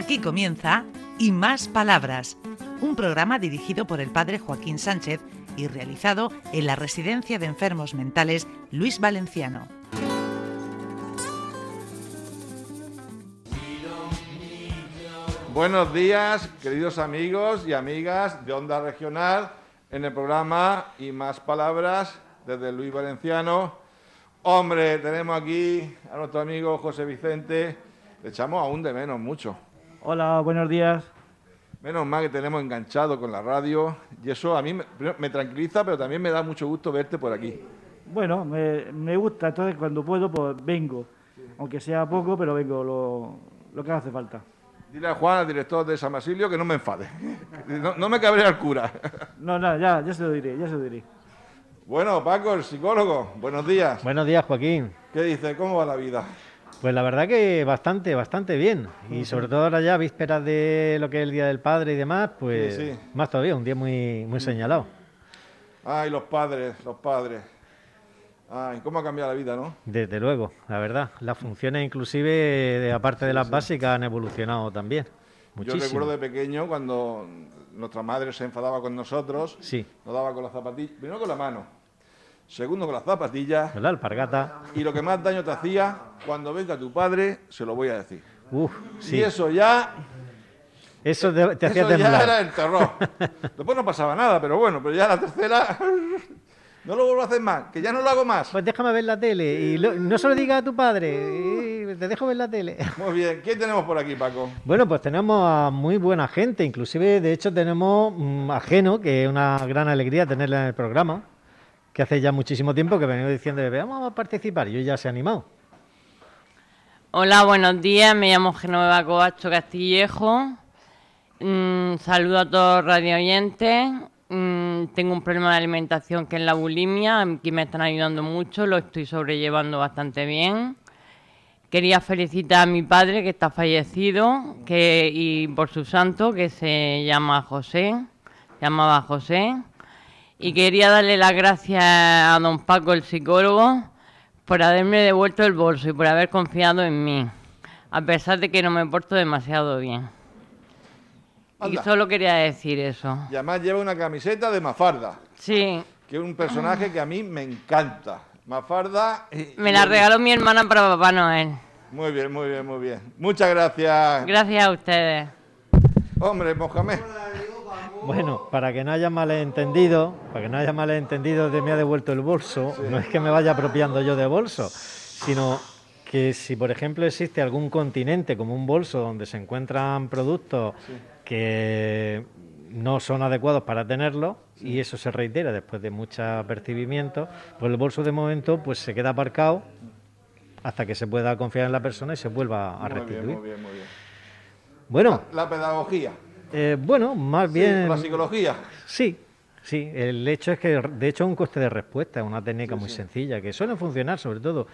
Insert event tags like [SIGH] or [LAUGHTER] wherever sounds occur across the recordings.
Aquí comienza Y Más Palabras, un programa dirigido por el padre Joaquín Sánchez y realizado en la Residencia de Enfermos Mentales Luis Valenciano. Buenos días, queridos amigos y amigas de Onda Regional, en el programa Y Más Palabras desde Luis Valenciano. Hombre, tenemos aquí a nuestro amigo José Vicente. Le echamos aún de menos mucho. Hola, buenos días. Menos mal que tenemos enganchado con la radio y eso a mí me, me tranquiliza, pero también me da mucho gusto verte por aquí. Bueno, me, me gusta, entonces cuando puedo, pues vengo. Aunque sea poco, pero vengo lo, lo que hace falta. Dile a Juan, al director de San Basilio, que no me enfade. [LAUGHS] No, no me cabrea el cura. [LAUGHS] No, no, ya, ya se lo diré, ya se lo diré. Bueno, Paco, el psicólogo, buenos días. Buenos días, Joaquín. ¿Qué dice? ¿Cómo va la vida? Pues la verdad que bastante, bastante bien. Y sobre todo ahora ya, vísperas de lo que es el Día del Padre y demás, pues Sí, sí. más todavía, un día muy, muy señalado. Ay, los padres, los padres. Ay, cómo ha cambiado la vida, ¿no? Desde luego, la verdad. Las funciones inclusive, de- aparte de las básicas, han evolucionado también. Yo Muchísimo. recuerdo de pequeño cuando nuestra madre se enfadaba con nosotros, Sí, nos daba con las zapatillas, primero con la mano, segundo con las zapatillas, ¿verdad? Alpargata. y lo que más daño te hacía, cuando venga tu padre, se lo voy a decir. Uf, sí. Y eso ya, Eso te, te hacía eso ya era el terror. [LAUGHS] Después no pasaba nada, pero bueno, pero ya la tercera, [LAUGHS] no lo vuelvo a hacer más, que ya no lo hago más. Pues déjame ver la tele. Y lo- no se lo diga a tu padre. Te dejo ver la tele. [LAUGHS] Muy bien, ¿quién tenemos por aquí, Paco? Bueno, pues tenemos a muy buena gente, inclusive de hecho tenemos mm, a Geno, que es una gran alegría tenerla en el programa, que hace ya muchísimo tiempo que venimos diciendo, vamos a participar, y ya se ha animado. Hola, buenos días. Me llamo Genoveva Covacho Castillejo. Mm, saludo a todos los radio oyentes. Mm, tengo un problema de alimentación que es la bulimia. Aquí me están ayudando mucho. Lo estoy sobrellevando bastante bien. Quería felicitar a mi padre que está fallecido que, y por su santo que se llama José. Se llamaba José. Y quería darle las gracias a don Paco, el psicólogo, por haberme devuelto el bolso y por haber confiado en mí, a pesar de que no me porto demasiado bien. Y solo quería decir eso. Y además lleva una camiseta de Mafarda, Sí, que es un personaje que a mí me encanta. Mafarda... y- me la regaló mi hermana para Papá Noel. Muy bien, muy bien, muy bien. Muchas gracias. Gracias a ustedes. Hombre, Mohamed. Bueno, para que no haya malentendido, para que no haya malentendido de me ha devuelto el bolso, no es que me vaya apropiando yo de bolso, sino que si por ejemplo existe algún continente como un bolso donde se encuentran productos que no son adecuados para tenerlo y eso se reitera después de muchos apercibimientos, pues el bolso de momento pues se queda aparcado hasta que se pueda confiar en la persona y se vuelva a Muy bien, muy bien, muy bien. Bueno, La pedagogía. Eh, bueno, más Sí, bien la psicología. Sí, sí. El hecho es que, de hecho, es un coste de respuesta, es una técnica muy sencilla, que suele funcionar sobre todo.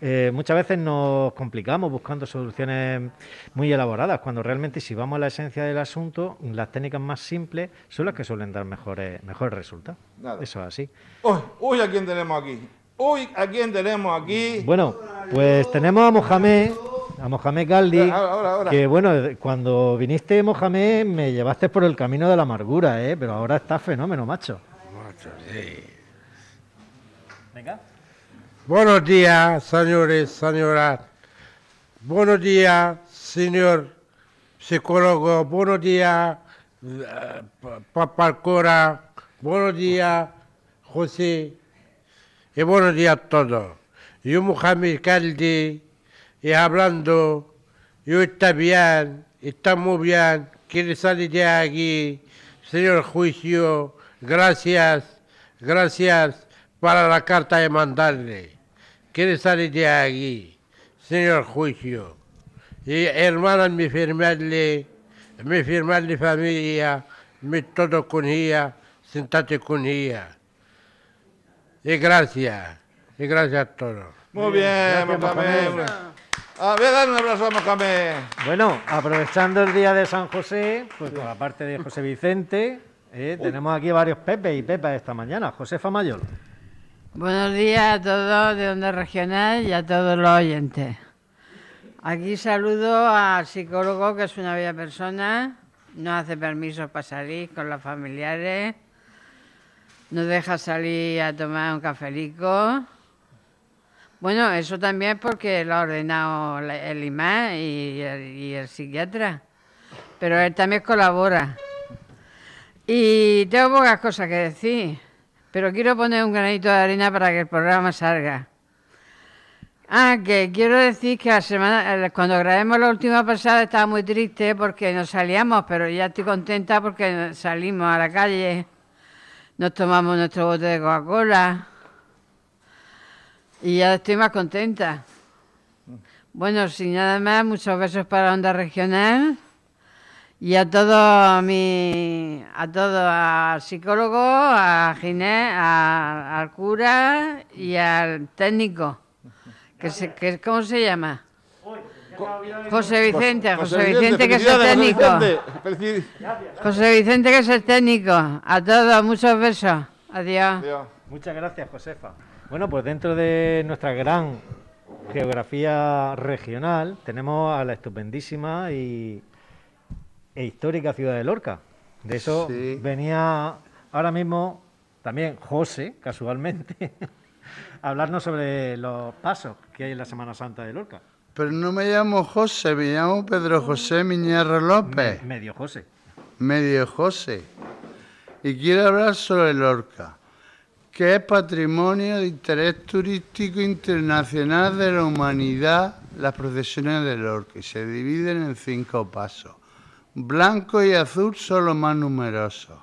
Eh, muchas veces nos complicamos buscando soluciones muy elaboradas, cuando realmente si vamos a la esencia del asunto, las técnicas más simples son las que suelen dar mejores, mejores resultados. Nada. Eso es así. Uy, uy, ¿a quién tenemos aquí? Uy, ¿a quién tenemos aquí? Bueno, pues tenemos a Mohamed, a Mohamed Galdi, Ahora, ahora, ahora. que bueno, cuando viniste Mohamed me llevaste por el camino de la amargura, ¿eh? pero ahora está fenómeno, macho. Venga. Buenos días, señores, señoras. Buenos días, señor psicólogo. Buenos días, eh, pa- papá Cora. Buenos días, José. Y buenos días a todos. Yo, Mohamed Caldi, y hablando, yo está bien, está muy bien, quiere salir de aquí. Señor juicio, gracias, gracias para la carta de mandarle. Quiere salir de aquí, señor juicio. Y hermanas, mi firmarle, mi firmarle familia, mi todo con ella, sentate con ella. Y gracias, y gracias a todos. Muy bien, Gracias. Ah, voy a dar un abrazo a Mohamed. Bueno, aprovechando el día de San José, pues con la parte de José Vicente, eh, tenemos aquí varios Pepe y Pepas esta mañana. Josefa Mayor. Buenos días a todos de Onda Regional y a todos los oyentes. Aquí saludo al psicólogo, que es una bella persona, no hace permisos para salir con los familiares, no deja salir a tomar un cafelico. Bueno, eso también porque lo ha ordenado el imán y el, psiquiatra, pero él también colabora. Y tengo pocas cosas que decir, pero quiero poner un granito de arena para que el programa salga. Ah, que quiero decir que la semana, cuando grabemos la última pasada estaba muy triste porque nos salíamos, pero ya estoy contenta porque salimos a la calle, nos tomamos nuestro bote de Coca-Cola y ya estoy más contenta. Bueno, sin nada más, muchos besos para Onda Regional y a todo mi, a todo, al psicólogo, a Ginés, a- al cura y al técnico. Que se, que, ¿Cómo se llama? José Vicente, José Vicente, que es el técnico. José Vicente. Felici- José Vicente, que es el técnico. A todos, muchos besos. Adiós. Adiós. Muchas gracias, Josefa. Bueno, pues dentro de nuestra gran geografía regional tenemos a la estupendísima y, e histórica ciudad de Lorca. De eso Sí. venía ahora mismo también José, casualmente, a [LAUGHS] hablarnos sobre los pasos que hay en la Semana Santa de Lorca. Pero no me llamo José, me llamo Pedro José Miñarro López, Medio José. medio José. Y quiero hablar sobre Lorca, que es patrimonio de interés turístico internacional de la humanidad, las procesiones de Lorca, y se dividen en cinco pasos. Blanco y azul son los más numerosos.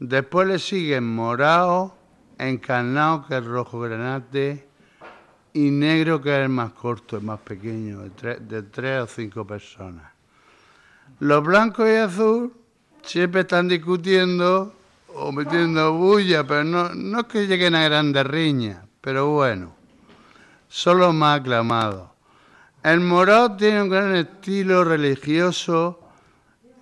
Después le siguen morado, encarnado, que es rojo granate, y negro, que es el más corto, el más pequeño, de tres, de tres o cinco personas. Los blancos y azul siempre están discutiendo o metiendo bulla, pero no, no es que lleguen a grandes riñas, pero bueno, son los más aclamados. El morado tiene un gran estilo religioso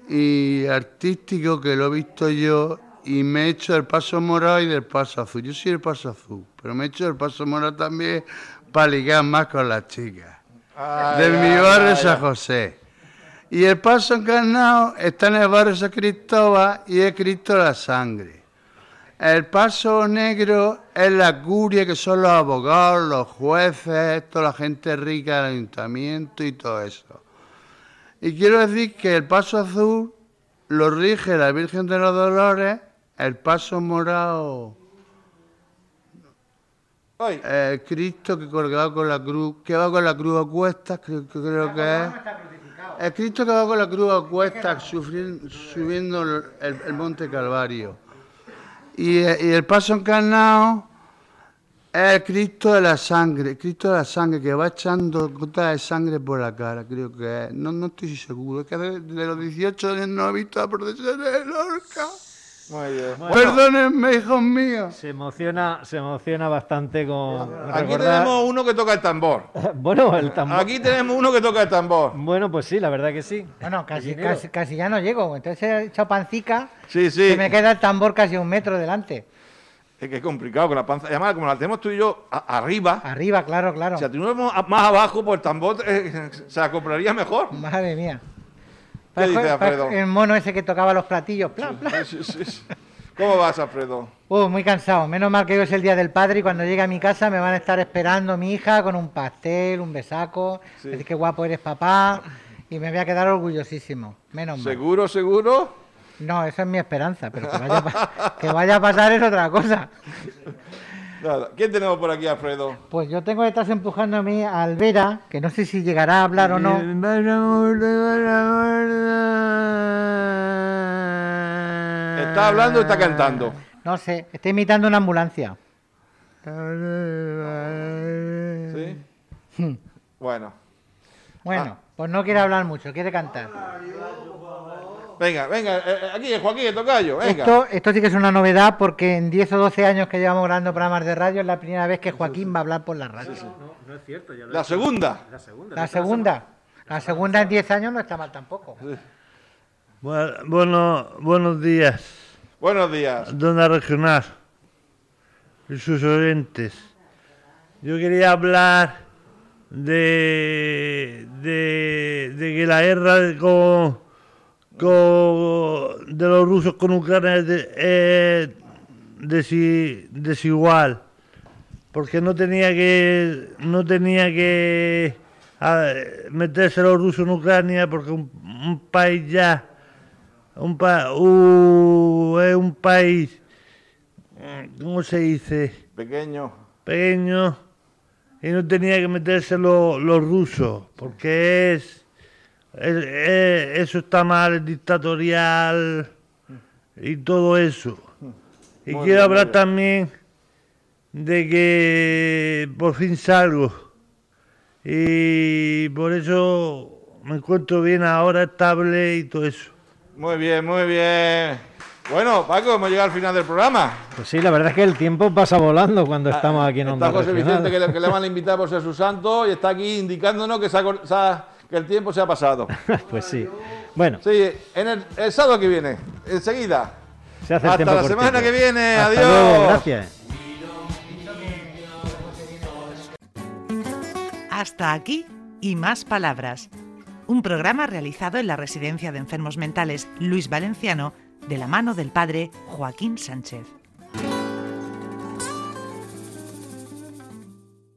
y artístico que lo he visto yo y me he hecho del paso morado y del paso azul. Yo soy el paso azul, pero me he hecho el paso morado también para ligar más con las chicas. Ay, Del ay, mi barrio ay, San. José. Y el paso encarnado está en el barrio San Cristóbal y es Cristo la sangre. El paso negro es la curia, que son los abogados, los jueces, toda la gente rica del ayuntamiento y todo eso. Y quiero decir que el paso azul lo rige la Virgen de los Dolores, el paso morado, el Cristo que colgado con la cruz, que va con la cruz a cuestas, creo, que creo que es. El Cristo que va con la cruz a cuestas subiendo el, monte Calvario. Y, el paso encarnado es el Cristo de la sangre, el Cristo de la sangre que va echando gotas de sangre por la cara, creo que es. No, no estoy seguro, es que de, los 18 años no he visto la procesión de Lorca. Muy bien. Perdónenme, hijos míos. Se emociona, se emociona bastante con Aquí recordar- tenemos uno que toca el tambor. [LAUGHS] Bueno, el tambor. Aquí tenemos uno que toca el tambor. Bueno, pues sí, la verdad que sí. Bueno, casi, casi, casi ya no llego. Entonces he hecho pancica Sí, sí. y me queda el tambor casi un metro delante. Es que es complicado con la panza. Además, como la tenemos tú y yo a- arriba, Arriba, claro, claro. si la tuviéramos a- más abajo, pues el tambor eh, [LAUGHS] se acoplaría mejor. Madre mía. ¿Qué dice Parezco- Alfredo? parezco El mono ese que tocaba los platillos. plan, plan. Sí, sí, sí. ¿Cómo vas, Alfredo? Uh, muy cansado. Menos mal que hoy es el día del padre y cuando llegue a mi casa me van a estar esperando mi hija con un pastel, un besaco. Decir qué guapo eres papá. Y me voy a quedar orgullosísimo. Menos mal. ¿Seguro, seguro? No, esa es mi esperanza, pero que vaya, a que vaya a pasar es otra cosa. [LAUGHS] Nada. ¿Quién tenemos por aquí, Alfredo? Pues yo tengo detrás empujando a mí a Alvera, que no sé si llegará a hablar o no. ¿Está hablando o está cantando? No sé, está imitando una ambulancia. ¿Sí? Bueno. Bueno, pues no quiere hablar mucho, quiere cantar. Venga, venga, eh, eh, aquí, Joaquín, el tocayo, venga. Esto, esto sí que es una novedad porque en 10 o 12 años que llevamos grabando programas de radio es la primera vez que Joaquín va a hablar por la radio. No, es cierto, ya La segunda. La segunda. La segunda. La segunda en 10 años no está mal tampoco. Bueno, bueno, buenos días, Buenos días. Dona Regional y sus oyentes. Yo quería hablar de, de, de que la guerra con, con- de los rusos con Ucrania es, de- es desi- desigual porque no tenía que no tenía que a- meterse los rusos en Ucrania porque un, un país ya un pa- es un país ¿cómo se dice? Pequeño. pequeño y no tenía que meterse lo- los rusos porque es- eso está mal dictatorial y todo eso y Muy quiero bien, hablar también de que por fin salgo y por eso me encuentro bien ahora estable y todo eso Muy bien, muy bien. Bueno, Paco, hemos llegado al final del programa. Pues sí, la verdad es que el tiempo pasa volando cuando estamos aquí en Onda Ah, Está José Regional. Vicente, que le, que le van a invitar por ser su santo, y está aquí indicándonos que, se ha se ha- que el tiempo se ha pasado. [LAUGHS] pues sí. Bueno, Sí, en el, el sábado que viene, enseguida. se hace el Hasta tiempo la cortito. semana que viene. Hasta Adiós. luego, gracias. Hasta aquí y más palabras. Un programa realizado en la Residencia de Enfermos Mentales Luis Valenciano de la mano del padre Joaquín Sánchez.